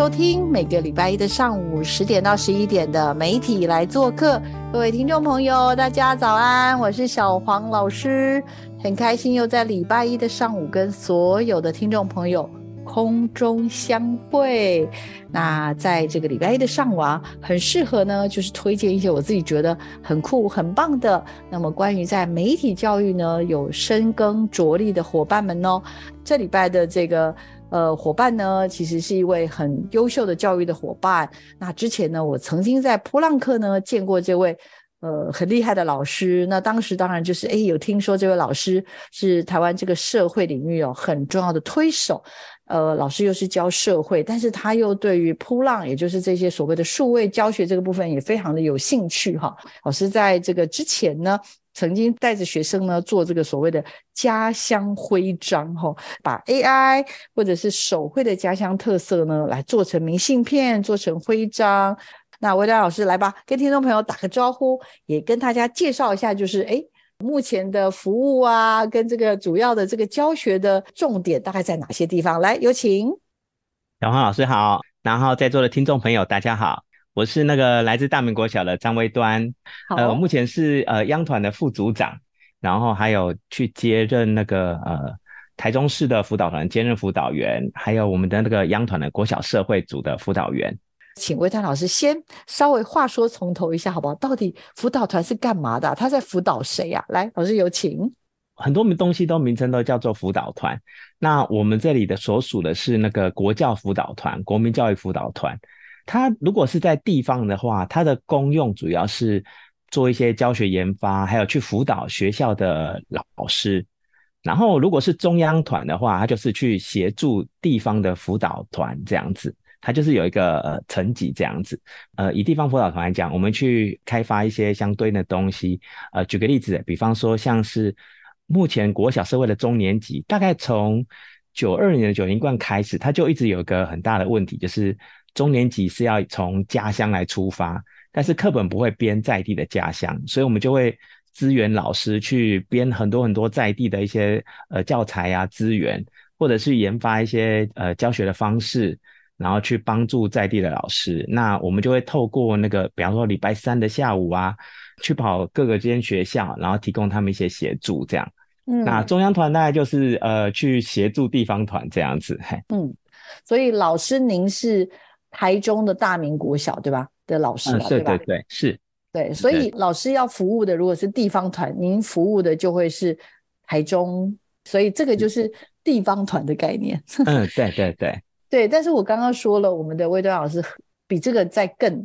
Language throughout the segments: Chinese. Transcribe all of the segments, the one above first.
收听每个礼拜一的上午十点到十一点的媒体来做客，各位听众朋友，大家早安，我是小黄老师，很开心又在礼拜一的上午跟所有的听众朋友空中相会。那在这个礼拜一的上午啊，很适合呢，就是推荐一些我自己觉得很酷、很棒的。那么关于在媒体教育呢，有深耕着力的伙伴们哦，这礼拜的这个。呃，伙伴呢，其实是一位很优秀的教育的伙伴。那之前呢，我曾经在普朗克呢见过这位呃很厉害的老师。那当时当然就是哎，有听说这位老师是台湾这个社会领域哦很重要的推手。呃，老师又是教社会，但是他又对于扑浪，也就是这些所谓的数位教学这个部分也非常的有兴趣哈。老师在这个之前呢。曾经带着学生呢做这个所谓的家乡徽章，哈，把 AI 或者是手绘的家乡特色呢来做成明信片，做成徽章。那魏丹老师来吧，跟听众朋友打个招呼，也跟大家介绍一下，就是哎，目前的服务啊，跟这个主要的这个教学的重点大概在哪些地方？来，有请小黄老师好，然后在座的听众朋友大家好。我是那个来自大明国小的张威端，呃，目前是呃央团的副组长，然后还有去接任那个呃台中市的辅导团兼任辅导员，还有我们的那个央团的国小社会组的辅导员。请威端老师先稍微话说从头一下好不好？到底辅导团是干嘛的？他在辅导谁呀？来，老师有请。很多名东西都名称都叫做辅导团，那我们这里的所属的是那个国教辅导团、国民教育辅导团。它如果是在地方的话，它的功用主要是做一些教学研发，还有去辅导学校的老师。然后如果是中央团的话，它就是去协助地方的辅导团这样子。它就是有一个呃层级这样子。呃，以地方辅导团来讲，我们去开发一些相对应的东西。呃，举个例子，比方说像是目前国小社会的中年级，大概从九二年的九零冠开始，它就一直有一个很大的问题，就是。中年级是要从家乡来出发，但是课本不会编在地的家乡，所以我们就会支援老师去编很多很多在地的一些呃教材啊资源，或者是研发一些呃教学的方式，然后去帮助在地的老师。那我们就会透过那个，比方说礼拜三的下午啊，去跑各个间学校，然后提供他们一些协助，这样。嗯。那中央团大概就是呃去协助地方团这样子。嗯。所以老师您是。台中的大明国小对吧的老师对对对是，对，所以老师要服务的如果是地方团，您服务的就会是台中，所以这个就是地方团的概念。嗯，对对对 对，但是我刚刚说了，我们的魏端老师比这个再更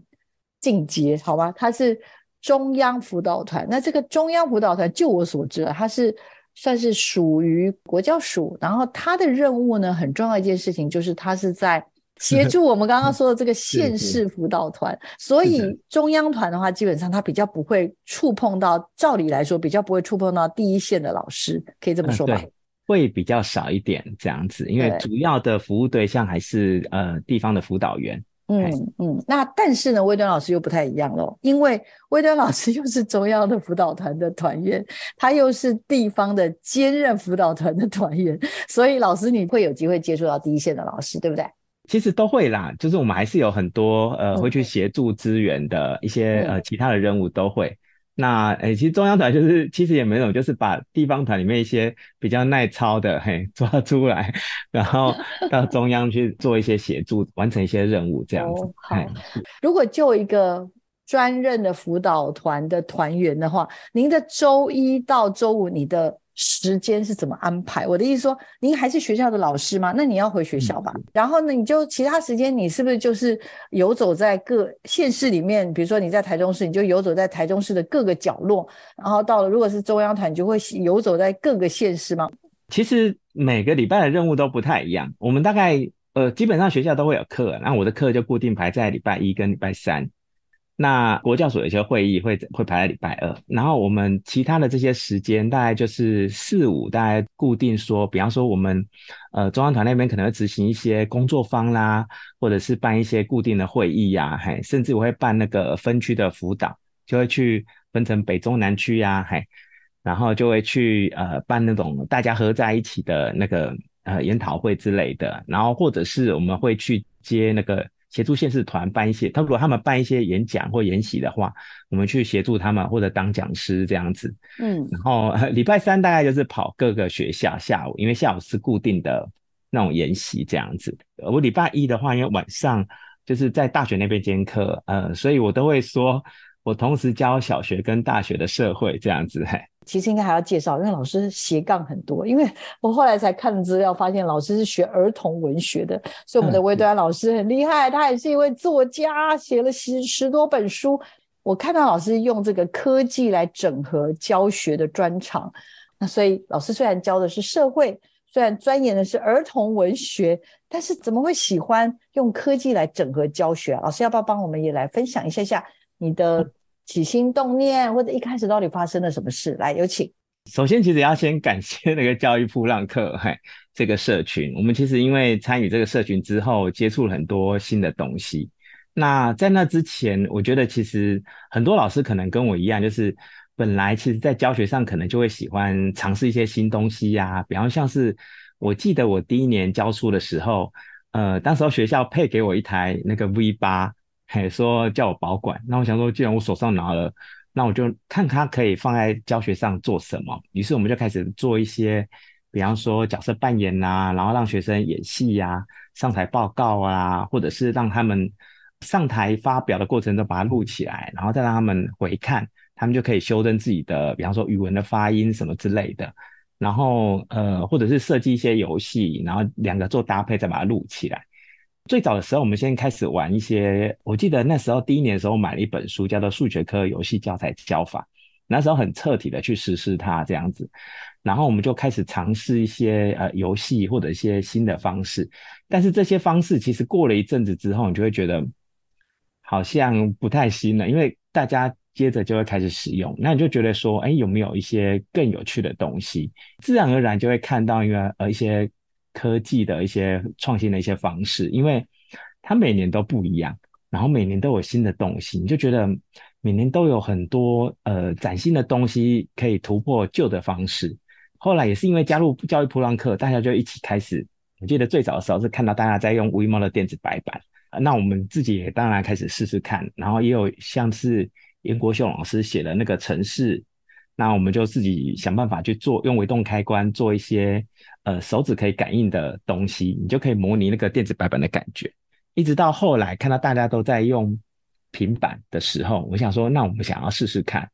进阶，好吗？他是中央辅导团，那这个中央辅导团，就我所知，他是算是属于国教署，然后他的任务呢，很重要一件事情就是他是在。协助我们刚刚说的这个县市辅导团，所以中央团的话，基本上他比较不会触碰到，照理来说比较不会触碰到第一线的老师，可以这么说吧？会比较少一点这样子，因为主要的服务对象还是呃地方的辅导员。嗯嗯，那但是呢，威端老师又不太一样喽，因为威端老师 又是中央的辅导团的团员，他又是地方的兼任辅导团的团员，所以老师你会有机会接触到第一线的老师，对不对？其实都会啦，就是我们还是有很多呃会去协助支援的一些呃其他的任务都会。那诶，其实中央团就是其实也没有，就是把地方团里面一些比较耐操的嘿抓出来，然后到 中央去做一些协助，完成一些任务这样子。好，如果就一个专任的辅导团的团员的话，您的周一到周五你的时间是怎么安排？我的意思说，您还是学校的老师吗？那你要回学校吧。然后呢，你就其他时间你是不是就是游走在各县市里面？比如说你在台中市，你就游走在台中市的各个角落。然后到了如果是中央团，你就会游走在各个县市吗？其实每个礼拜的任务都不太一样。我们大概呃基本上学校都会有课，那我的课就固定排在礼拜一跟礼拜三。那国教所有些会议会会排在礼拜二，然后我们其他的这些时间大概就是四五，大概固定说，比方说我们呃中央团那边可能会执行一些工作坊啦，或者是办一些固定的会议呀，嘿，甚至我会办那个分区的辅导，就会去分成北中南区呀，嘿，然后就会去呃办那种大家合在一起的那个呃研讨会之类的，然后或者是我们会去接那个。协助县市团办一些，他如果他们办一些演讲或演习的话，我们去协助他们或者当讲师这样子。嗯，然后 礼拜三大概就是跑各个学校下午，因为下午是固定的那种研习这样子。我礼拜一的话，因为晚上就是在大学那边兼课，呃，所以我都会说我同时教小学跟大学的社会这样子。嘿。其实应该还要介绍，因为老师斜杠很多。因为 我后来才看资料，发现老师是学儿童文学的，所以我们的韦德安老师很厉害，他也是一位作家，写了十十多本书。我看到老师用这个科技来整合教学的专长，那所以老师虽然教的是社会，虽然钻研的是儿童文学，但是怎么会喜欢用科技来整合教学？老师要不要帮我们也来分享一下下你的？起心动念，或者一开始到底发生了什么事？来，有请。首先，其实要先感谢那个教育铺浪客，嘿，这个社群。我们其实因为参与这个社群之后，接触了很多新的东西。那在那之前，我觉得其实很多老师可能跟我一样，就是本来其实在教学上可能就会喜欢尝试一些新东西呀。比方像是，我记得我第一年教书的时候，呃，当时候学校配给我一台那个 V 八。嘿，说叫我保管，那我想说，既然我手上拿了，那我就看它可以放在教学上做什么。于是我们就开始做一些，比方说角色扮演呐，然后让学生演戏呀，上台报告啊，或者是让他们上台发表的过程中把它录起来，然后再让他们回看，他们就可以修正自己的，比方说语文的发音什么之类的。然后呃，或者是设计一些游戏，然后两个做搭配，再把它录起来。最早的时候，我们先开始玩一些。我记得那时候第一年的时候，买了一本书，叫做《数学科游戏教材教法》。那时候很彻底的去实施它这样子，然后我们就开始尝试一些呃游戏或者一些新的方式。但是这些方式其实过了一阵子之后，你就会觉得好像不太新了，因为大家接着就会开始使用。那你就觉得说，哎，有没有一些更有趣的东西？自然而然就会看到，一个呃一些。科技的一些创新的一些方式，因为它每年都不一样，然后每年都有新的东西，你就觉得每年都有很多呃崭新的东西可以突破旧的方式。后来也是因为加入教育普朗克，大家就一起开始。我记得最早的时候是看到大家在用 WeMo 的电子白板，那我们自己也当然开始试试看，然后也有像是严国秀老师写的那个城市。那我们就自己想办法去做，用微动开关做一些呃手指可以感应的东西，你就可以模拟那个电子白板的感觉。一直到后来看到大家都在用平板的时候，我想说，那我们想要试试看。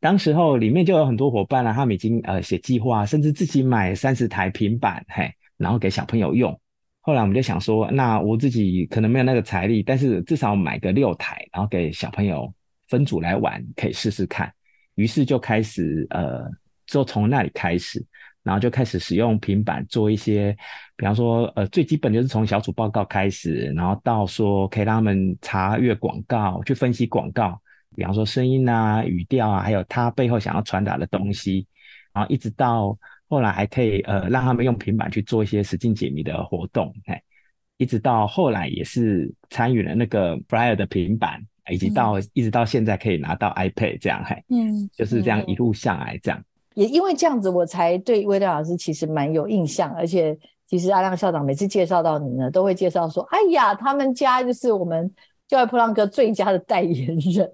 当时候里面就有很多伙伴啊，他们已经呃写计划，甚至自己买三十台平板，嘿，然后给小朋友用。后来我们就想说，那我自己可能没有那个财力，但是至少买个六台，然后给小朋友分组来玩，可以试试看。于是就开始，呃，就从那里开始，然后就开始使用平板做一些，比方说，呃，最基本就是从小组报告开始，然后到说可以让他们查阅广告，去分析广告，比方说声音啊、语调啊，还有他背后想要传达的东西，然后一直到后来还可以，呃，让他们用平板去做一些实境解谜的活动，哎，一直到后来也是参与了那个 brier 的平板。以及到一直到现在可以拿到 iPad 这样，嘿，嗯，就是这样一路下来这样。也因为这样子，我才对魏亮老师其实蛮有印象。而且，其实阿亮校长每次介绍到你呢，都会介绍说：“哎呀，他们家就是我们教育普朗克最佳的代言人，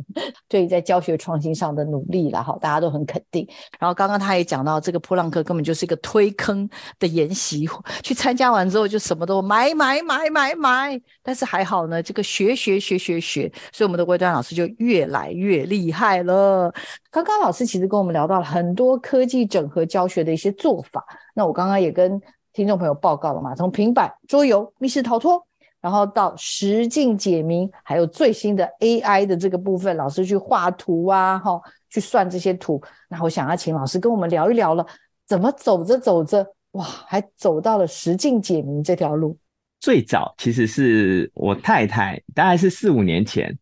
对在教学创新上的努力了哈，大家都很肯定。然后刚刚他也讲到，这个普朗克根本就是一个推坑的研习，去参加完之后就什么都买买买买买。但是还好呢，这个学学学学学，所以我们的魏端老师就越来越厉害了。刚刚老师其实跟我们聊到了很多科技整合教学的一些做法，那我刚刚也跟听众朋友报告了嘛，从平板、桌游、密室逃脱。然后到实境解谜，还有最新的 AI 的这个部分，老师去画图啊，哈，去算这些图。那我想要请老师跟我们聊一聊了，怎么走着走着，哇，还走到了实境解谜这条路。最早其实是我太太，大概是四五年前，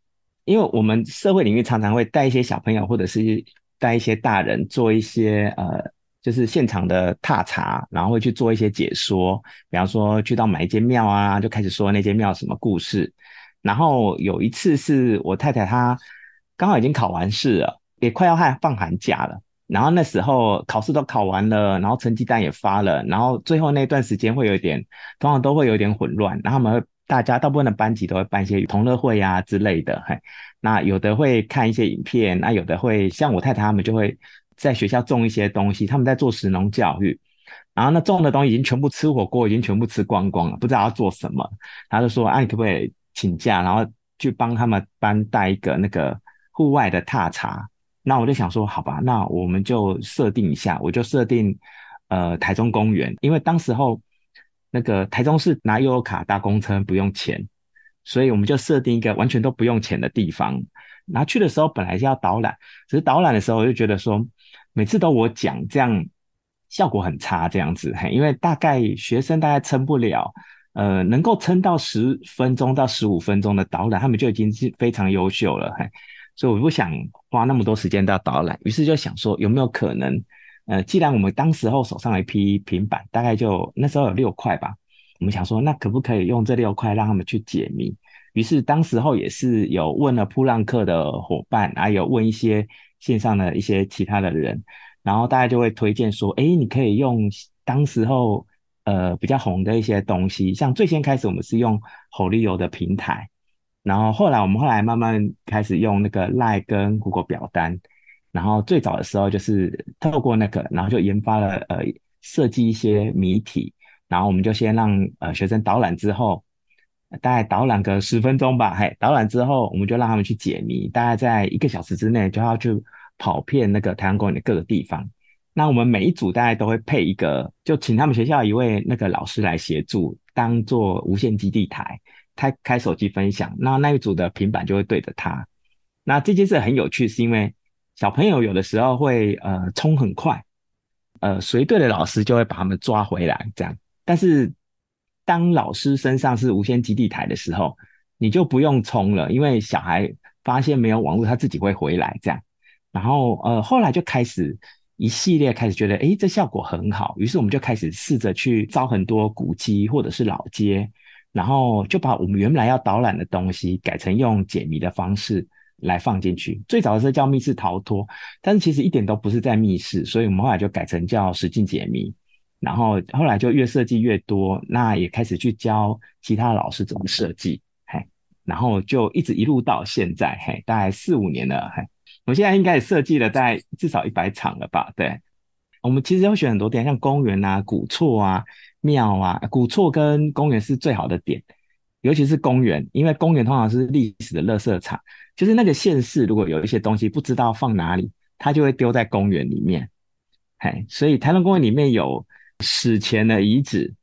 因为我们社会领域常常会带一些小朋友，或者是带一些大人做一些呃。就是现场的踏查，然后会去做一些解说，比方说去到某一间庙啊，就开始说那间庙什么故事。然后有一次是我太太她刚好已经考完试了，也快要放放寒假了。然后那时候考试都考完了，然后成绩单也发了，然后最后那段时间会有一点，通常都会有点混乱。然后我们大家大部分的班级都会办一些同乐会啊之类的，嘿，那有的会看一些影片，那有的会像我太太他们就会。在学校种一些东西，他们在做食农教育，然后那种的东西已经全部吃火锅，已经全部吃光光了，不知道要做什么。他就说：“啊，你可不可以请假，然后去帮他们班带一个那个户外的踏查？”那我就想说：“好吧，那我们就设定一下，我就设定呃台中公园，因为当时候那个台中市拿悠游卡搭公车不用钱，所以我们就设定一个完全都不用钱的地方。然后去的时候本来是要导览，只是导览的时候我就觉得说。”每次都我讲，这样效果很差，这样子，嘿，因为大概学生大概撑不了，呃，能够撑到十分钟到十五分钟的导览，他们就已经是非常优秀了，嘿，所以我不想花那么多时间到导览，于是就想说有没有可能，呃，既然我们当时候手上有一批平板，大概就那时候有六块吧，我们想说那可不可以用这六块让他们去解谜？于是当时候也是有问了普朗克的伙伴，还有问一些。线上的一些其他的人，然后大家就会推荐说：“哎，你可以用当时候呃比较红的一些东西，像最先开始我们是用吼利游的平台，然后后来我们后来慢慢开始用那个赖跟 Google 表单，然后最早的时候就是透过那个，然后就研发了呃设计一些谜题，然后我们就先让呃学生导览之后。”大概导览个十分钟吧，嘿，导览之后，我们就让他们去解谜，大概在一个小时之内就要去跑遍那个太阳公园的各个地方。那我们每一组大概都会配一个，就请他们学校一位那个老师来协助，当做无线基地台，开开手机分享，那那一组的平板就会对着他。那这件事很有趣，是因为小朋友有的时候会呃冲很快，呃随队的老师就会把他们抓回来，这样，但是。当老师身上是无线基地台的时候，你就不用充了，因为小孩发现没有网络，他自己会回来这样。然后呃，后来就开始一系列开始觉得，哎，这效果很好，于是我们就开始试着去招很多古迹或者是老街，然后就把我们原来要导览的东西改成用解谜的方式来放进去。最早的时候叫密室逃脱，但是其实一点都不是在密室，所以我们后来就改成叫实境解谜。然后后来就越设计越多，那也开始去教其他老师怎么设计，嘿，然后就一直一路到现在，嘿，大概四五年了，嘿，我现在应该也设计了大概至少一百场了吧？对，我们其实要选很多点，像公园啊、古厝啊、庙啊，古厝跟公园是最好的点，尤其是公园，因为公园通常是历史的垃圾场，就是那个县市如果有一些东西不知道放哪里，它就会丢在公园里面，嘿，所以台湾公园里面有。史前的遗址，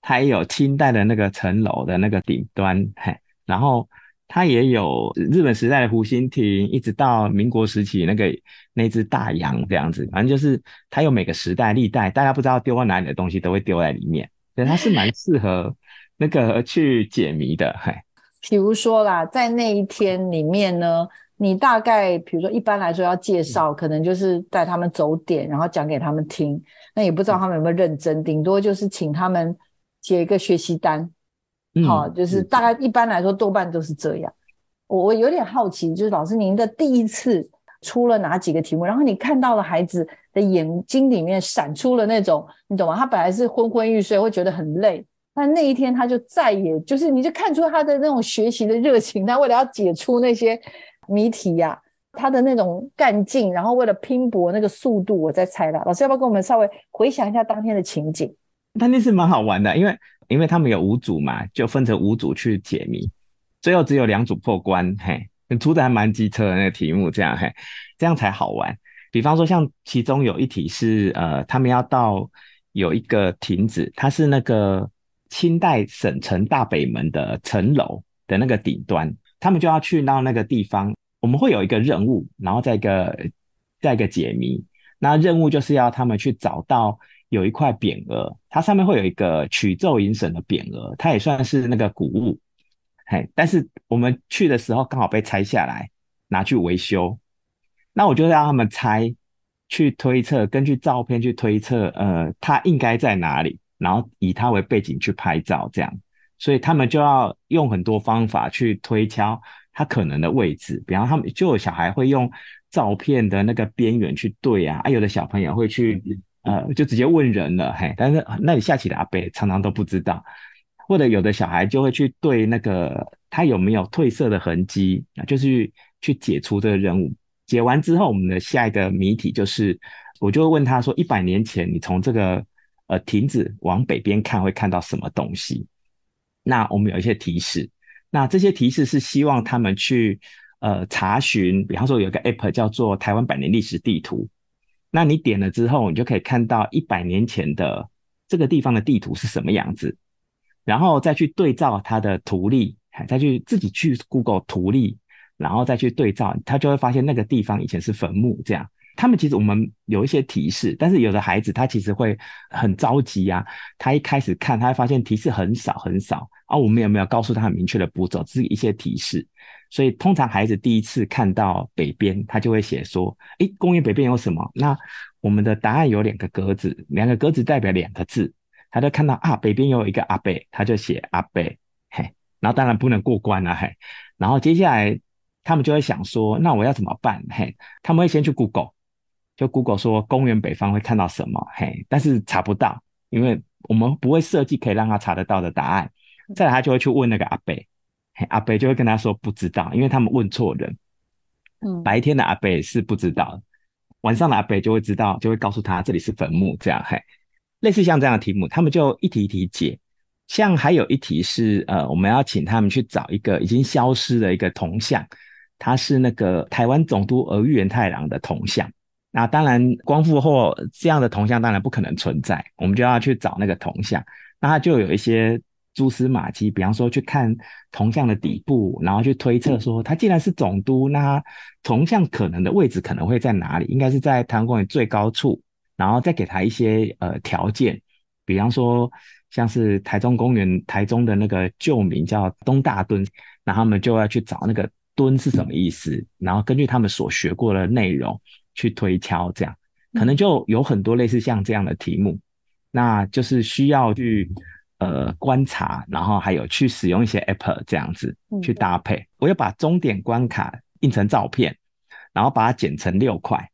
它也有清代的那个城楼的那个顶端，嘿，然后它也有日本时代的湖心亭，一直到民国时期那个那只大洋这样子，反正就是它有每个时代历代，大家不知道丢到哪里的东西都会丢在里面，所以它是蛮适合那个去解谜的，嘿。比如说啦，在那一天里面呢。你大概比如说，一般来说要介绍，可能就是带他们走点，然后讲给他们听。那也不知道他们有没有认真，顶多就是请他们写一个学习单。好，就是大概一般来说多半都是这样。我我有点好奇，就是老师您的第一次出了哪几个题目？然后你看到了孩子的眼睛里面闪出了那种，你懂吗？他本来是昏昏欲睡，会觉得很累，但那一天他就再也就是你就看出他的那种学习的热情，他为了要解出那些谜题呀，他的那种干劲，然后为了拼搏那个速度，我在猜了。老师要不要跟我们稍微回想一下当天的情景？当天是蛮好玩的，因为因为他们有五组嘛，就分成五组去解谜，最后只有两组破关，嘿，出的还蛮机车的那个题目，这样嘿，这样才好玩。比方说像其中有一题是呃，他们要到有一个亭子，它是那个。清代省城大北门的城楼的那个顶端，他们就要去到那个地方。我们会有一个任务，然后再一个再一个解谜。那任务就是要他们去找到有一块匾额，它上面会有一个曲奏银省的匾额，它也算是那个古物。嘿，但是我们去的时候刚好被拆下来，拿去维修。那我就让他们猜，去推测，根据照片去推测，呃，它应该在哪里。然后以它为背景去拍照，这样，所以他们就要用很多方法去推敲它可能的位置。比方他们就有小孩会用照片的那个边缘去对啊，啊，有的小朋友会去呃，就直接问人了，嘿，但是那里下棋的阿伯常常都不知道，或者有的小孩就会去对那个他有没有褪色的痕迹，就是去解除这个任务。解完之后，我们的下一个谜题就是，我就会问他说：一百年前你从这个。呃，亭子往北边看会看到什么东西？那我们有一些提示，那这些提示是希望他们去呃查询，比方说有个 app 叫做台湾百年历史地图，那你点了之后，你就可以看到一百年前的这个地方的地图是什么样子，然后再去对照它的图例，再去自己去 Google 图例，然后再去对照，他就会发现那个地方以前是坟墓这样。他们其实我们有一些提示，但是有的孩子他其实会很着急呀。他一开始看，他会发现提示很少很少啊。我们有没有告诉他很明确的步骤？只是一些提示。所以通常孩子第一次看到北边，他就会写说：“诶，公园北边有什么？”那我们的答案有两个格子，两个格子代表两个字。他就看到啊，北边有一个阿贝，他就写阿贝，嘿。然后当然不能过关了，嘿。然后接下来他们就会想说：“那我要怎么办？”嘿，他们会先去 Google。就 Google 说公园北方会看到什么？嘿，但是查不到，因为我们不会设计可以让他查得到的答案。再来，他就会去问那个阿北，嘿，阿北就会跟他说不知道，因为他们问错人。嗯，白天的阿北是不知道，晚上的阿北就会知道，就会告诉他这里是坟墓，这样嘿。类似像这样的题目，他们就一题一题解。像还有一题是，呃，我们要请他们去找一个已经消失的一个铜像，它是那个台湾总督儿玉源太郎的铜像。那当然，光复后这样的铜像当然不可能存在，我们就要去找那个铜像。那它就有一些蛛丝马迹，比方说去看铜像的底部，然后去推测说，它既然是总督，那铜像可能的位置可能会在哪里？应该是在台湾公园最高处，然后再给他一些呃条件，比方说像是台中公园台中的那个旧名叫东大墩，那他们就要去找那个墩是什么意思，然后根据他们所学过的内容。去推敲，这样可能就有很多类似像这样的题目，那就是需要去呃观察，然后还有去使用一些 app 这样子去搭配。我要把终点关卡印成照片，然后把它剪成六块。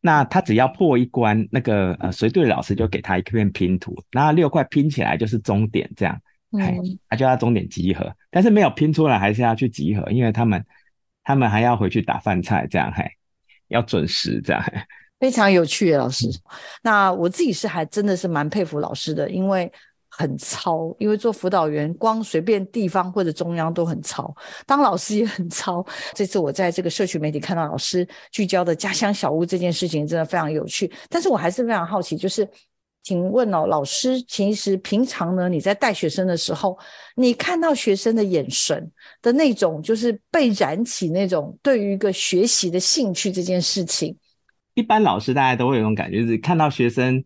那他只要破一关，那个呃随队老师就给他一片拼图，那六块拼起来就是终点，这样，哎，他就要终点集合。但是没有拼出来，还是要去集合，因为他们他们还要回去打饭菜，这样，嘿。要准时，这样 非常有趣，老师。那我自己是还真的是蛮佩服老师的，因为很糙。因为做辅导员，光随便地方或者中央都很糙，当老师也很糙。这次我在这个社区媒体看到老师聚焦的家乡小屋这件事情，真的非常有趣。但是我还是非常好奇，就是。请问哦，老师，其实平常呢，你在带学生的时候，你看到学生的眼神的那种，就是被燃起那种对于一个学习的兴趣这件事情。一般老师大家都会有种感觉，就是看到学生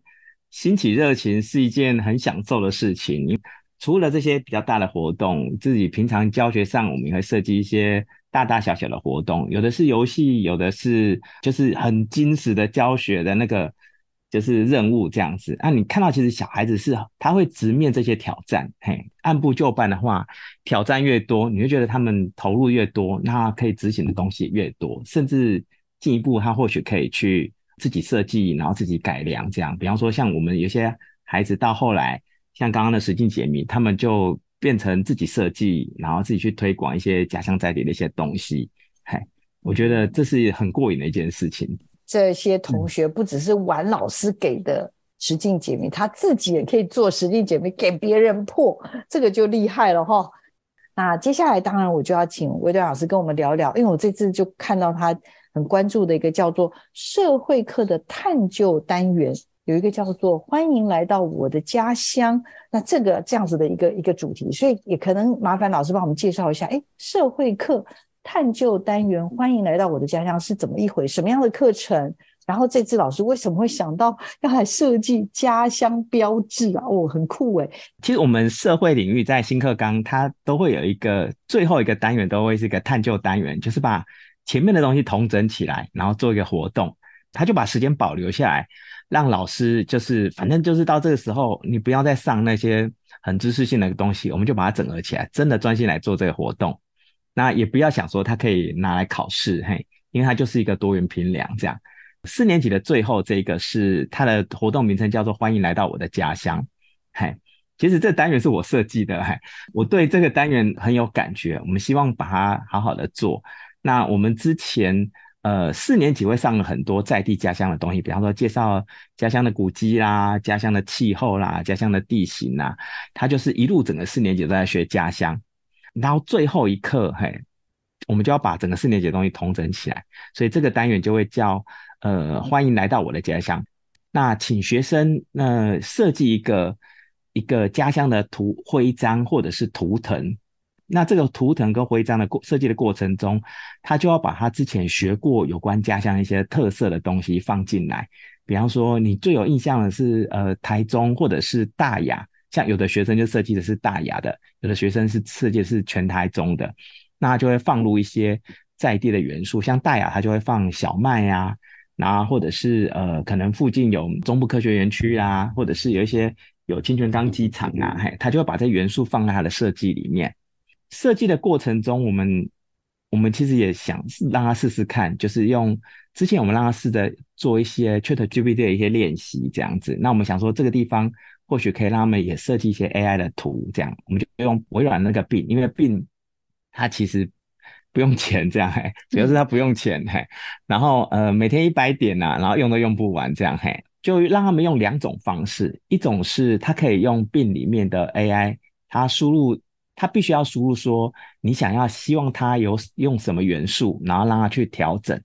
兴起热情是一件很享受的事情。除了这些比较大的活动，自己平常教学上，我们也会设计一些大大小小的活动，有的是游戏，有的是就是很精实的教学的那个。就是任务这样子，那你看到其实小孩子是他会直面这些挑战，嘿，按部就班的话，挑战越多，你会觉得他们投入越多，那可以执行的东西越多，甚至进一步他或许可以去自己设计，然后自己改良这样。比方说像我们有些孩子到后来像刚刚的实境解谜，他们就变成自己设计，然后自己去推广一些家乡在地的一些东西。嗨，我觉得这是很过瘾的一件事情。这些同学不只是玩老师给的实境解谜，他自己也可以做实境解谜给别人破，这个就厉害了哈。那接下来当然我就要请魏端老师跟我们聊聊，因为我这次就看到他很关注的一个叫做社会课的探究单元，有一个叫做欢迎来到我的家乡，那这个这样子的一个一个主题，所以也可能麻烦老师帮我们介绍一下，哎，社会课。探究单元，欢迎来到我的家乡是怎么一回？什么样的课程？然后这次老师为什么会想到要来设计家乡标志啊？哦，很酷诶。其实我们社会领域在新课纲，它都会有一个最后一个单元，都会是一个探究单元，就是把前面的东西统整起来，然后做一个活动。他就把时间保留下来，让老师就是反正就是到这个时候，你不要再上那些很知识性的东西，我们就把它整合起来，真的专心来做这个活动。那也不要想说它可以拿来考试，嘿，因为它就是一个多元评量这样。四年级的最后这个是它的活动名称叫做“欢迎来到我的家乡”，嘿，其实这单元是我设计的，嘿，我对这个单元很有感觉，我们希望把它好好的做。那我们之前呃四年级会上了很多在地家乡的东西，比方说介绍家乡的古迹啦、家乡的气候啦、家乡的地形啦，它就是一路整个四年级都在学家乡。然后最后一课，嘿，我们就要把整个四年级的东西统整起来，所以这个单元就会叫呃，欢迎来到我的家乡。那请学生那设计一个一个家乡的图徽章或者是图腾。那这个图腾跟徽章的过设计的过程中，他就要把他之前学过有关家乡一些特色的东西放进来。比方说，你最有印象的是呃，台中或者是大雅。像有的学生就设计的是大雅的，有的学生是设计是全台中的，那就会放入一些在地的元素，像大雅它就会放小麦呀，然后或者是呃可能附近有中部科学园区啊，或者是有一些有清泉岗机场啊，嘿，他就会把这元素放在他的设计里面。设计的过程中，我们我们其实也想让他试试看，就是用之前我们让他试着做一些 ChatGPT 的一些练习这样子。那我们想说这个地方。或许可以让他们也设计一些 AI 的图，这样我们就用微软那个 Bing，因为 Bing 它其实不用钱，这样嘿，主要是它不用钱嘿。然后呃，每天一百点呐，然后用都用不完，这样嘿，就让他们用两种方式，一种是它可以用 Bing 里面的 AI，它输入他必须要输入说你想要希望它有用什么元素，然后让它去调整。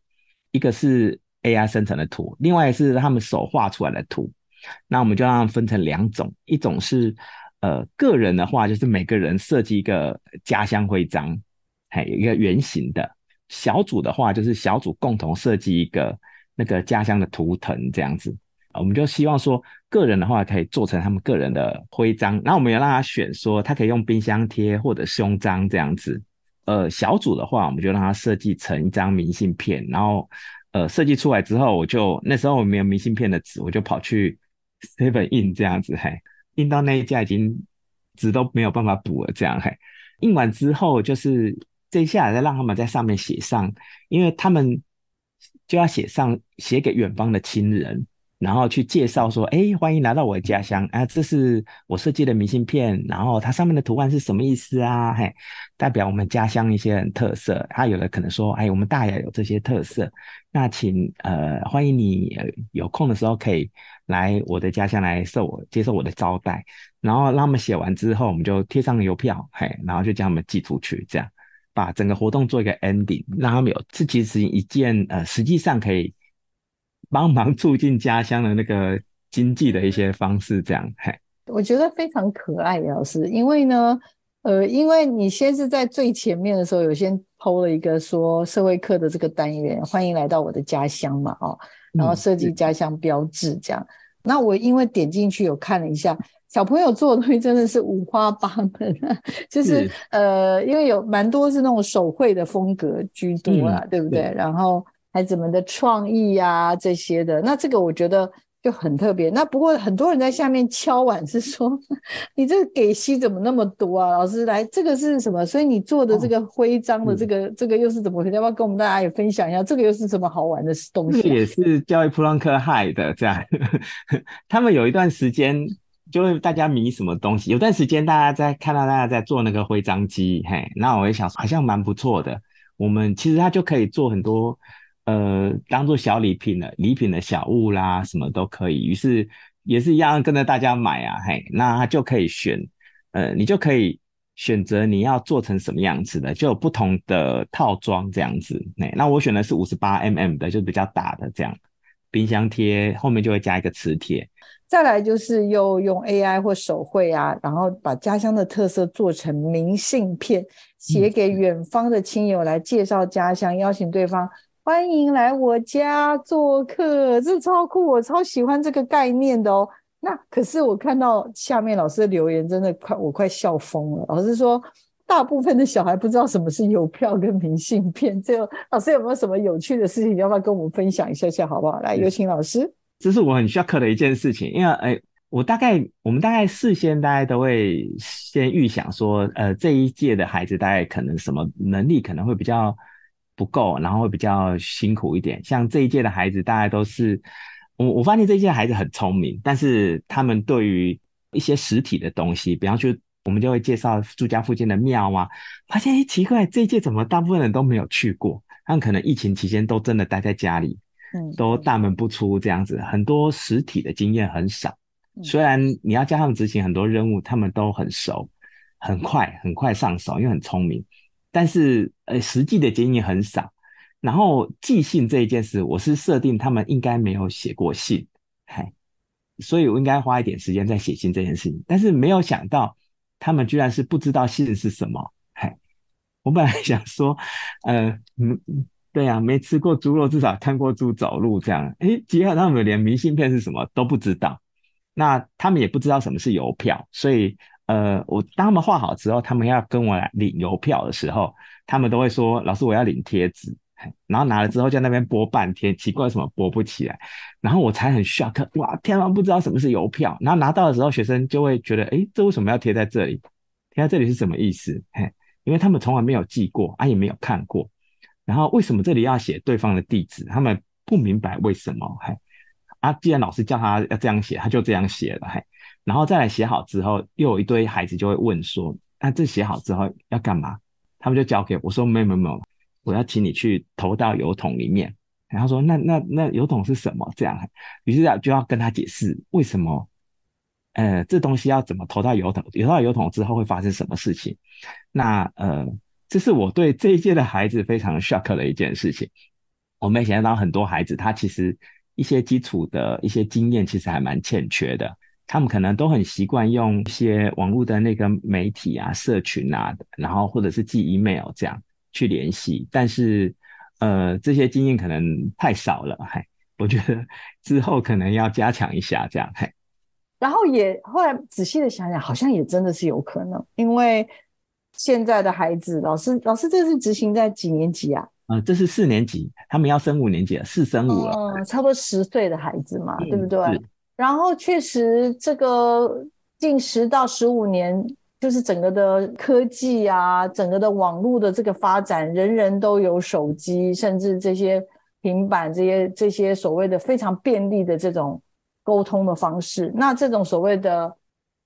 一个是 AI 生成的图，另外是他们手画出来的图。那我们就让它分成两种，一种是呃个人的话，就是每个人设计一个家乡徽章，还有一个圆形的；小组的话，就是小组共同设计一个那个家乡的图腾这样子。我们就希望说，个人的话可以做成他们个人的徽章，那我们也让他选说，他可以用冰箱贴或者胸章这样子。呃，小组的话，我们就让他设计成一张明信片，然后呃设计出来之后，我就那时候我没有明信片的纸，我就跑去。Seven 印这样子，嘿，印到那一家已经纸都没有办法补了，这样，嘿，印完之后就是接下来再让他们在上面写上，因为他们就要写上写给远方的亲人。然后去介绍说，哎，欢迎来到我的家乡啊！这是我设计的明信片，然后它上面的图案是什么意思啊？嘿，代表我们家乡一些很特色。他有的可能说，哎，我们大雅有这些特色，那请呃，欢迎你有空的时候可以来我的家乡来受我接受我的招待。然后让他们写完之后，我们就贴上邮票，嘿，然后就将他们寄出去，这样把整个活动做一个 ending，让他们有自己实一件呃，实际上可以。帮忙促进家乡的那个经济的一些方式，这样，嘿，我觉得非常可爱，老师，因为呢，呃，因为你先是在最前面的时候有先抛了一个说社会课的这个单元，欢迎来到我的家乡嘛，哦，然后设计家乡标志这样，那我因为点进去有看了一下，小朋友做的东西真的是五花八门，就是呃，因为有蛮多是那种手绘的风格居多啦，对不对？然后。孩子们的创意呀，这些的，那这个我觉得就很特别。那不过很多人在下面敲碗是说，你这个给息怎么那么多啊？老师来，这个是什么？所以你做的这个徽章的这个这个又是怎么回事？要不要跟我们大家也分享一下？这个又是什么好玩的东西？也是教育普朗克害的这样。他们有一段时间就会大家迷什么东西。有段时间大家在看到大家在做那个徽章机，嘿，那我也想好像蛮不错的。我们其实它就可以做很多，呃，当做小礼品的礼品的小物啦，什么都可以。于是也是一样跟着大家买啊，嘿，那他就可以选，呃，你就可以选择你要做成什么样子的，就有不同的套装这样子。那那我选的是五十八 mm 的，就比较大的这样。冰箱贴后面就会加一个磁铁。再来就是又用 AI 或手绘啊，然后把家乡的特色做成明信片，写给远方的亲友来介绍家乡，邀请对方欢迎来我家做客，这超酷，我超喜欢这个概念的哦。那可是我看到下面老师的留言，真的快我快笑疯了。老师说，大部分的小孩不知道什么是邮票跟明信片，这老师有没有什么有趣的事情，要不要跟我们分享一下下，好不好？来，有请老师。这是我很 shock 的一件事情，因为哎，我大概我们大概事先大家都会先预想说，呃，这一届的孩子大概可能什么能力可能会比较不够，然后会比较辛苦一点。像这一届的孩子，大概都是我我发现这一届孩子很聪明，但是他们对于一些实体的东西，比方说我们就会介绍住家附近的庙啊，发现哎奇怪，这一届怎么大部分人都没有去过？他们可能疫情期间都真的待在家里。都大门不出这样子，很多实体的经验很少。虽然你要教他们执行很多任务，他们都很熟，很快很快上手，因为很聪明。但是呃，实际的经验很少。然后寄信这一件事，我是设定他们应该没有写过信，嗨，所以我应该花一点时间在写信这件事情。但是没有想到，他们居然是不知道信是什么，嗨，我本来想说，呃，嗯。对呀，没吃过猪肉，至少看过猪走路这样。哎，结果他们连明信片是什么都不知道，那他们也不知道什么是邮票。所以，呃，我当他们画好之后，他们要跟我领邮票的时候，他们都会说：“老师，我要领贴纸。”然后拿了之后，在那边拨半天，奇怪什么拨不起来。然后我才很 shock，哇，天啊，不知道什么是邮票。然后拿到的时候，学生就会觉得：“哎，这为什么要贴在这里？贴在这里是什么意思？”嘿，因为他们从来没有寄过，啊，也没有看过。然后为什么这里要写对方的地址？他们不明白为什么，嘿，啊，既然老师叫他要这样写，他就这样写了，嘿，然后再来写好之后，又有一堆孩子就会问说，那这写好之后要干嘛？他们就交给我说，没有没有没有，我要请你去投到邮筒里面。然后说，那那那邮筒是什么？这样，于是就要跟他解释为什么，呃，这东西要怎么投到邮筒？投到邮筒之后会发生什么事情？那呃。这是我对这一届的孩子非常 shock 的一件事情。我没想到很多孩子他其实一些基础的一些经验其实还蛮欠缺的。他们可能都很习惯用一些网络的那个媒体啊、社群啊，然后或者是寄 email 这样去联系，但是呃这些经验可能太少了。嗨，我觉得之后可能要加强一下这样。嗨，然后也后来仔细的想想，好像也真的是有可能，因为。现在的孩子，老师，老师，这是执行在几年级啊？啊，这是四年级，他们要升五年级了，四升五了，嗯，差不多十岁的孩子嘛，对不对？然后确实，这个近十到十五年，就是整个的科技啊，整个的网络的这个发展，人人都有手机，甚至这些平板，这些这些所谓的非常便利的这种沟通的方式，那这种所谓的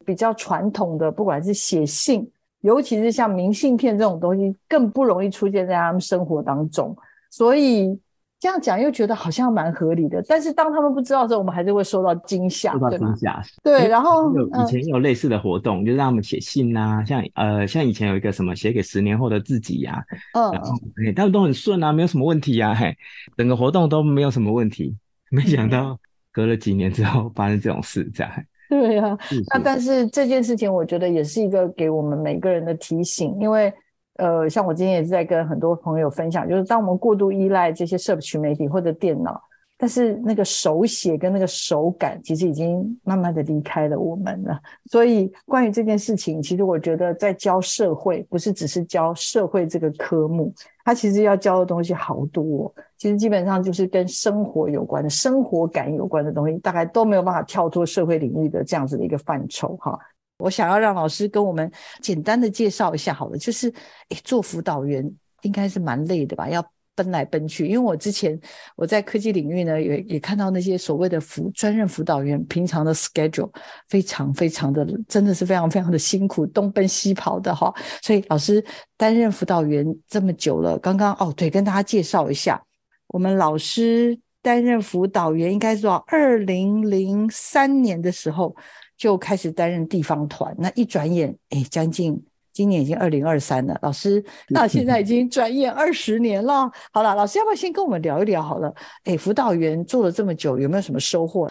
比较传统的，不管是写信。尤其是像明信片这种东西，更不容易出现在他们生活当中。所以这样讲又觉得好像蛮合理的。但是当他们不知道的时候，我们还是会受到惊吓，受到惊吓。对，然后有以前有类似的活动，就让他们写信呐，像呃，像以前有一个什么写给十年后的自己呀，嗯，然后他们都很顺啊，没有什么问题呀，嘿，整个活动都没有什么问题。没想到隔了几年之后发生这种事，这样。对呀，那但是这件事情，我觉得也是一个给我们每个人的提醒，因为呃，像我今天也是在跟很多朋友分享，就是当我们过度依赖这些社群媒体或者电脑。但是那个手写跟那个手感，其实已经慢慢的离开了我们了。所以关于这件事情，其实我觉得在教社会，不是只是教社会这个科目，它其实要教的东西好多。其实基本上就是跟生活有关的、生活感有关的东西，大概都没有办法跳脱社会领域的这样子的一个范畴。哈，我想要让老师跟我们简单的介绍一下，好了，就是诶，做辅导员应该是蛮累的吧？要奔来奔去。因为我之前我在科技领域呢，也也看到那些所谓的辅专任辅导员，平常的 schedule 非常非常的，真的是非常非常的辛苦，东奔西跑的哈。所以老师担任辅导员这么久了，刚刚哦对，跟大家介绍一下，我们老师担任辅导员应该是到二零零三年的时候就开始担任地方团，那一转眼哎将近。今年已经二零二三了，老师，那现在已经转眼二十年了。好了，老师要不要先跟我们聊一聊？好了，哎，辅导员做了这么久，有没有什么收获？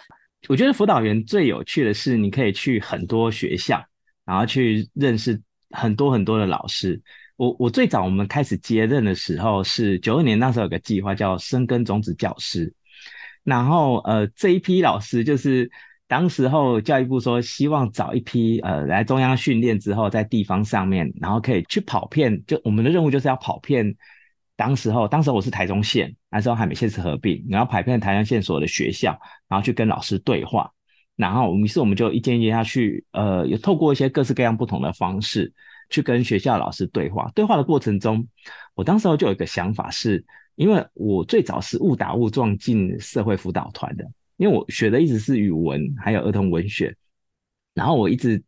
我觉得辅导员最有趣的是，你可以去很多学校，然后去认识很多很多的老师。我我最早我们开始接任的时候是九二年，那时候有个计划叫生根种子教师，然后呃这一批老师就是。当时候教育部说，希望找一批呃来中央训练之后，在地方上面，然后可以去跑遍。就我们的任务就是要跑遍。当时候，当时我是台中县，那时候还没县市合并，然后跑遍台中县所有的学校，然后去跟老师对话。然后于是我们就一间一间要去，呃，有透过一些各式各样不同的方式去跟学校老师对话。对话的过程中，我当时候就有一个想法，是因为我最早是误打误撞进社会辅导团的。因为我学的一直是语文，还有儿童文学，然后我一直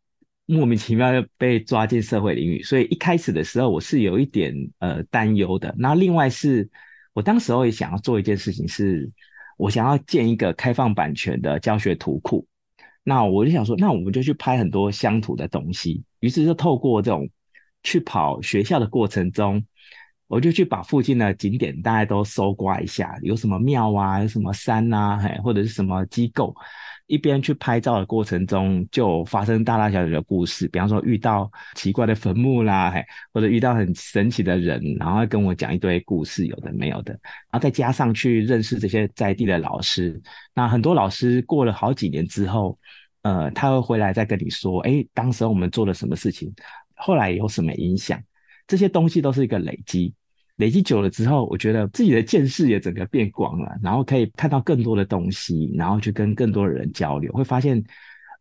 莫名其妙就被抓进社会领域，所以一开始的时候我是有一点呃担忧的。那另外是我当时候也想要做一件事情，是我想要建一个开放版权的教学图库。那我就想说，那我们就去拍很多乡土的东西，于是就透过这种去跑学校的过程中。我就去把附近的景点大概都搜刮一下，有什么庙啊，有什么山啊，嘿，或者是什么机构，一边去拍照的过程中，就发生大大小小的故事。比方说遇到奇怪的坟墓啦，嘿，或者遇到很神奇的人，然后跟我讲一堆故事，有的没有的。然后再加上去认识这些在地的老师，那很多老师过了好几年之后，呃，他会回来再跟你说，哎，当时我们做了什么事情，后来有什么影响，这些东西都是一个累积。累积久了之后，我觉得自己的见识也整个变广了，然后可以看到更多的东西，然后去跟更多的人交流，会发现，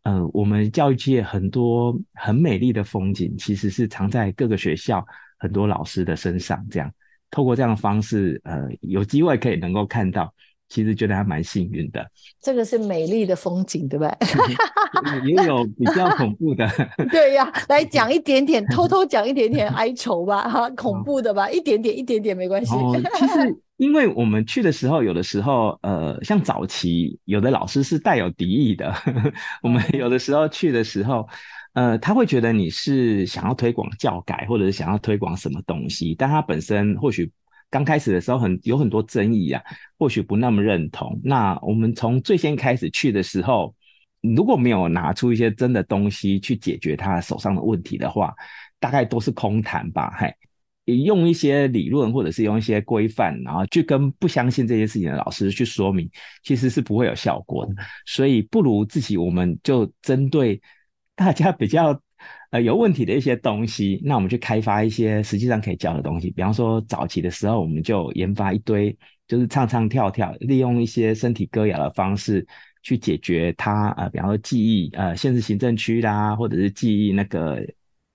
呃，我们教育界很多很美丽的风景，其实是藏在各个学校很多老师的身上。这样，透过这样的方式，呃，有机会可以能够看到。其实觉得还蛮幸运的，这个是美丽的风景，对不对？也有比较恐怖的。对呀，来讲一点点，偷偷讲一点点哀愁吧，哈，恐怖的吧，一点点，一点点没关系。其实，因为我们去的时候，有的时候，呃，像早期有的老师是带有敌意的，我们有的时候去的时候，呃，他会觉得你是想要推广教改，或者是想要推广什么东西，但他本身或许。刚开始的时候很有很多争议啊，或许不那么认同。那我们从最先开始去的时候，如果没有拿出一些真的东西去解决他手上的问题的话，大概都是空谈吧。嘿，用一些理论或者是用一些规范，然后去跟不相信这些事情的老师去说明，其实是不会有效果的。所以不如自己，我们就针对大家比较。呃，有问题的一些东西，那我们去开发一些实际上可以教的东西。比方说，早期的时候，我们就研发一堆，就是唱唱跳跳，利用一些身体歌谣的方式去解决它。呃，比方说记忆，呃，县市行政区啦，或者是记忆那个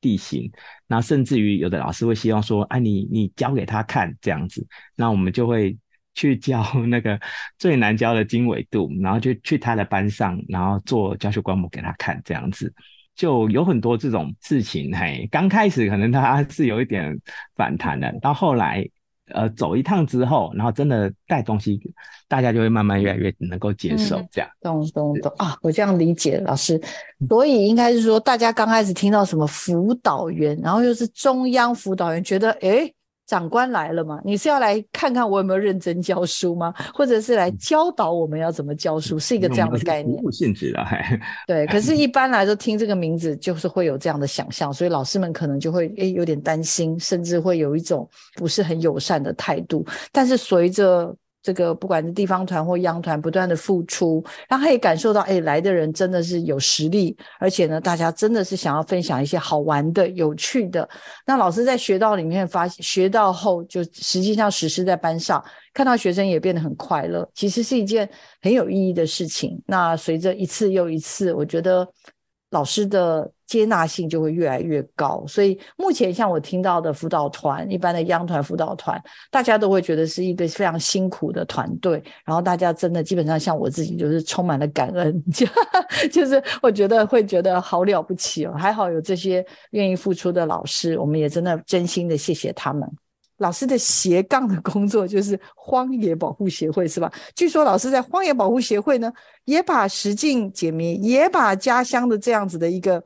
地形。那甚至于有的老师会希望说，哎，你你教给他看这样子，那我们就会去教 那个最难教的经纬度，然后就去他的班上，然后做教学观摩给他看这样子。就有很多这种事情，嘿，刚开始可能他是有一点反弹的，到后来，呃，走一趟之后，然后真的带东西，大家就会慢慢越来越能够接受，这样。懂懂懂啊，我这样理解，老师，所以应该是说，大家刚开始听到什么辅导员，然后又是中央辅导员，觉得哎。长官来了嘛？你是要来看看我有没有认真教书吗？或者是来教导我们要怎么教书？是一个这样的概念。性质的，对。可是，一般来说，听这个名字就是会有这样的想象，所以老师们可能就会诶有点担心，甚至会有一种不是很友善的态度。但是随着这个不管是地方团或央团不断的付出，让他也感受到，哎，来的人真的是有实力，而且呢，大家真的是想要分享一些好玩的、有趣的。那老师在学到里面发学到后，就实际上实施在班上，看到学生也变得很快乐，其实是一件很有意义的事情。那随着一次又一次，我觉得。老师的接纳性就会越来越高。所以目前像我听到的辅导团，一般的央团辅导团，大家都会觉得是一个非常辛苦的团队。然后大家真的基本上像我自己，就是充满了感恩，就就是我觉得会觉得好了不起哦，还好有这些愿意付出的老师，我们也真的真心的谢谢他们。老师的斜杠的工作就是荒野保护协会，是吧？据说老师在荒野保护协会呢，也把实境解谜，也把家乡的这样子的一个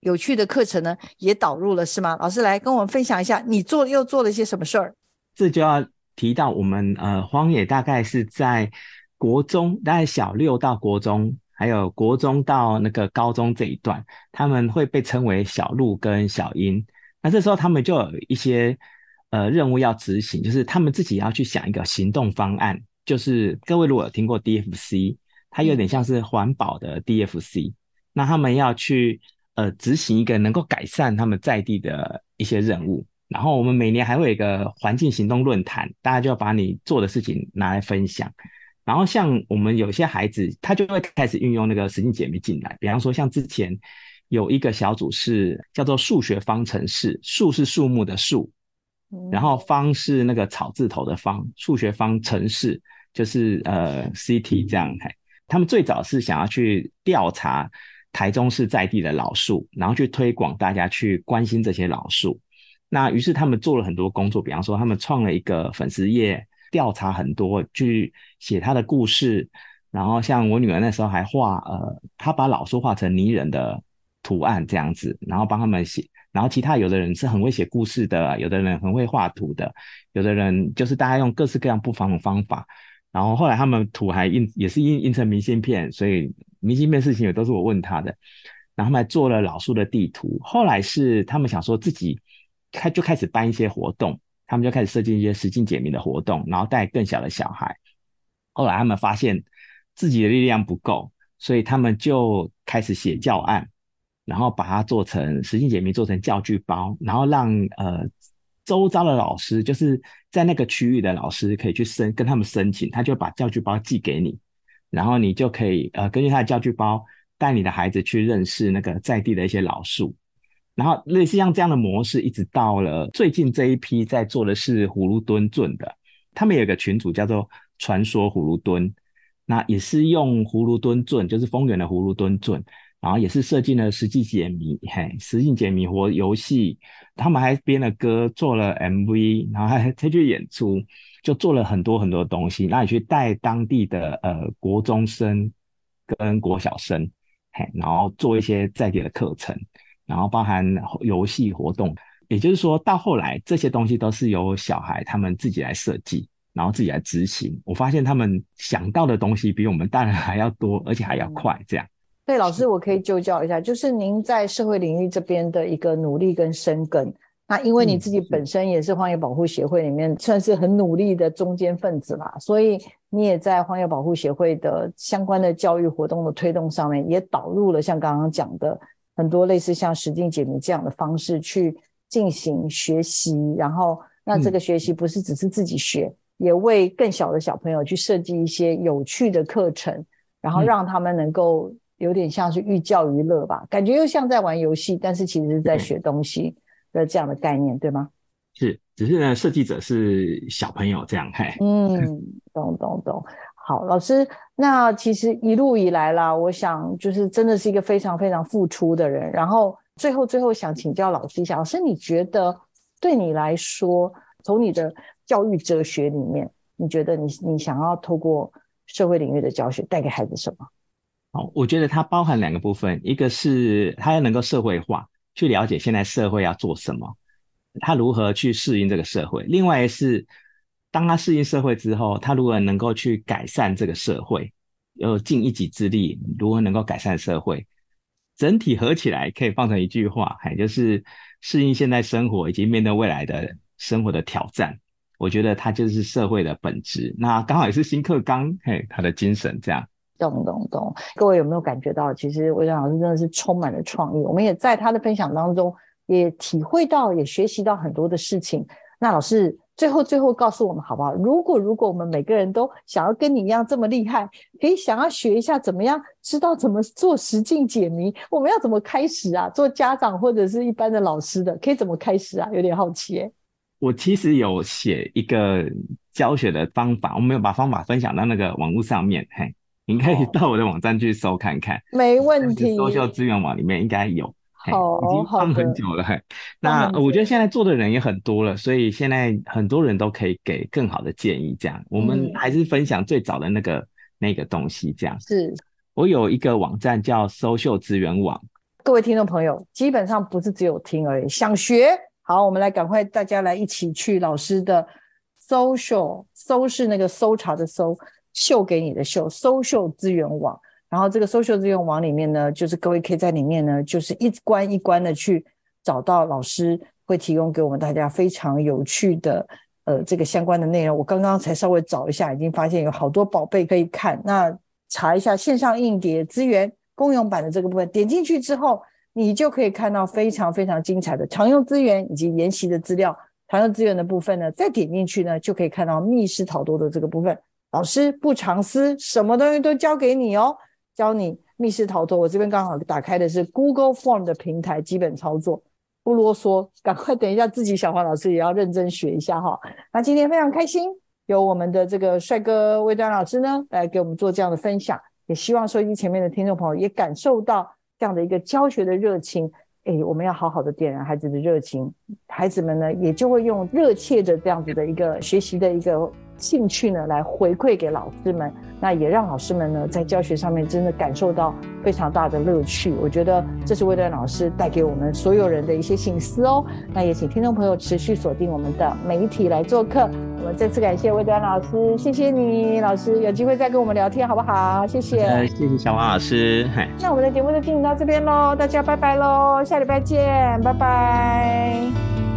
有趣的课程呢，也导入了，是吗？老师来跟我们分享一下，你做又做了些什么事儿？这就要提到我们呃，荒野大概是在国中，大概小六到国中，还有国中到那个高中这一段，他们会被称为小鹿跟小鹰。那这时候他们就有一些。呃，任务要执行，就是他们自己要去想一个行动方案。就是各位如果有听过 DFC，它有点像是环保的 DFC。那他们要去呃执行一个能够改善他们在地的一些任务。然后我们每年还会有一个环境行动论坛，大家就要把你做的事情拿来分享。然后像我们有些孩子，他就会开始运用那个实境解密进来。比方说，像之前有一个小组是叫做数学方程式，数是数目的树。然后方是那个草字头的方，数学方程式就是呃 CT 这样。他们最早是想要去调查台中市在地的老树，然后去推广大家去关心这些老树。那于是他们做了很多工作，比方说他们创了一个粉丝页，调查很多，去写他的故事。然后像我女儿那时候还画，呃，她把老树画成泥人的图案这样子，然后帮他们写。然后其他有的人是很会写故事的，有的人很会画图的，有的人就是大家用各式各样不同的方法。然后后来他们图还印也是印印成明信片，所以明信片事情也都是我问他的。然后他们还做了老树的地图。后来是他们想说自己开就开始办一些活动，他们就开始设计一些实境解谜的活动，然后带更小的小孩。后来他们发现自己的力量不够，所以他们就开始写教案。然后把它做成实境解谜，做成教具包，然后让呃周遭的老师，就是在那个区域的老师可以去申跟他们申请，他就把教具包寄给你，然后你就可以呃根据他的教具包带你的孩子去认识那个在地的一些老树，然后类似像这样的模式，一直到了最近这一批在做的是葫芦墩圳的，他们有个群组叫做传说葫芦墩，那也是用葫芦墩圳，就是丰原的葫芦墩圳。然后也是设计了实际解谜，嘿，实际解谜活游戏，他们还编了歌，做了 MV，然后还还去演出，就做了很多很多东西。那你去带当地的呃国中生跟国小生，嘿，然后做一些在地的课程，然后包含游戏活动。也就是说到后来，这些东西都是由小孩他们自己来设计，然后自己来执行。我发现他们想到的东西比我们大人还要多，而且还要快，这样。对老师，我可以就教一下，就是您在社会领域这边的一个努力跟深耕。那因为你自己本身也是荒野保护协会里面算是很努力的中间分子啦，所以你也在荒野保护协会的相关的教育活动的推动上面，也导入了像刚刚讲的很多类似像实境解谜这样的方式去进行学习。然后，那这个学习不是只是自己学，也为更小的小朋友去设计一些有趣的课程，然后让他们能够。有点像是寓教于乐吧，感觉又像在玩游戏，但是其实是在学东西的这样的概念，对吗？是，只是呢，设计者是小朋友这样，嘿，嗯，懂懂懂。好，老师，那其实一路以来啦，我想就是真的是一个非常非常付出的人。然后最后最后想请教老师一下，老师你觉得对你来说，从你的教育哲学里面，你觉得你你想要透过社会领域的教学带给孩子什么？好，我觉得它包含两个部分，一个是它要能够社会化，去了解现在社会要做什么，他如何去适应这个社会；另外是当他适应社会之后，他如何能够去改善这个社会，要尽一己之力，如何能够改善社会。整体合起来可以放成一句话，还就是适应现在生活以及面对未来的生活的挑战。我觉得它就是社会的本质。那刚好也是新课纲，嘿，他的精神这样。懂懂懂，各位有没有感觉到，其实魏章老师真的是充满了创意。我们也在他的分享当中，也体会到，也学习到很多的事情。那老师最后最后告诉我们好不好？如果如果我们每个人都想要跟你一样这么厉害，可以想要学一下怎么样知道怎么做实境解谜，我们要怎么开始啊？做家长或者是一般的老师的，可以怎么开始啊？有点好奇哎。我其实有写一个教学的方法，我没有把方法分享到那个网络上面，嘿，你可以到我的网站去搜看看。没问题。搜秀资源网里面应该有。好，已经放很久了。那我觉得现在做的人也很多了，所以现在很多人都可以给更好的建议。这样，我们还是分享最早的那个那个东西。这样是，我有一个网站叫搜秀资源网。各位听众朋友，基本上不是只有听而已，想学。好，我们来赶快大家来一起去老师的 social 搜是那个搜查的搜，秀给你的秀，搜秀资源网。然后这个 social 资源网里面呢，就是各位可以在里面呢，就是一关一关的去找到老师会提供给我们大家非常有趣的呃这个相关的内容。我刚刚才稍微找一下，已经发现有好多宝贝可以看。那查一下线上硬碟资源公用版的这个部分，点进去之后，你就可以看到非常非常精彩的常用资源以及研习的资料。常用资源的部分呢，再点进去呢，就可以看到密室逃脱的这个部分。老师不藏私，什么东西都交给你哦。教你密室逃脱，我这边刚好打开的是 Google Form 的平台，基本操作不啰嗦，赶快等一下自己小黄老师也要认真学一下哈。那今天非常开心，有我们的这个帅哥魏端老师呢来给我们做这样的分享，也希望收音机前面的听众朋友也感受到这样的一个教学的热情。哎，我们要好好的点燃孩子的热情，孩子们呢也就会用热切的这样子的一个学习的一个。兴趣呢，来回馈给老师们，那也让老师们呢在教学上面真的感受到非常大的乐趣。我觉得这是魏端老师带给我们所有人的一些心思哦。那也请听众朋友持续锁定我们的媒体来做客。我们再次感谢魏端老师，谢谢你，老师有机会再跟我们聊天好不好？谢谢。谢谢小王老师。那我们的节目就进行到这边喽，大家拜拜喽，下礼拜见，拜拜。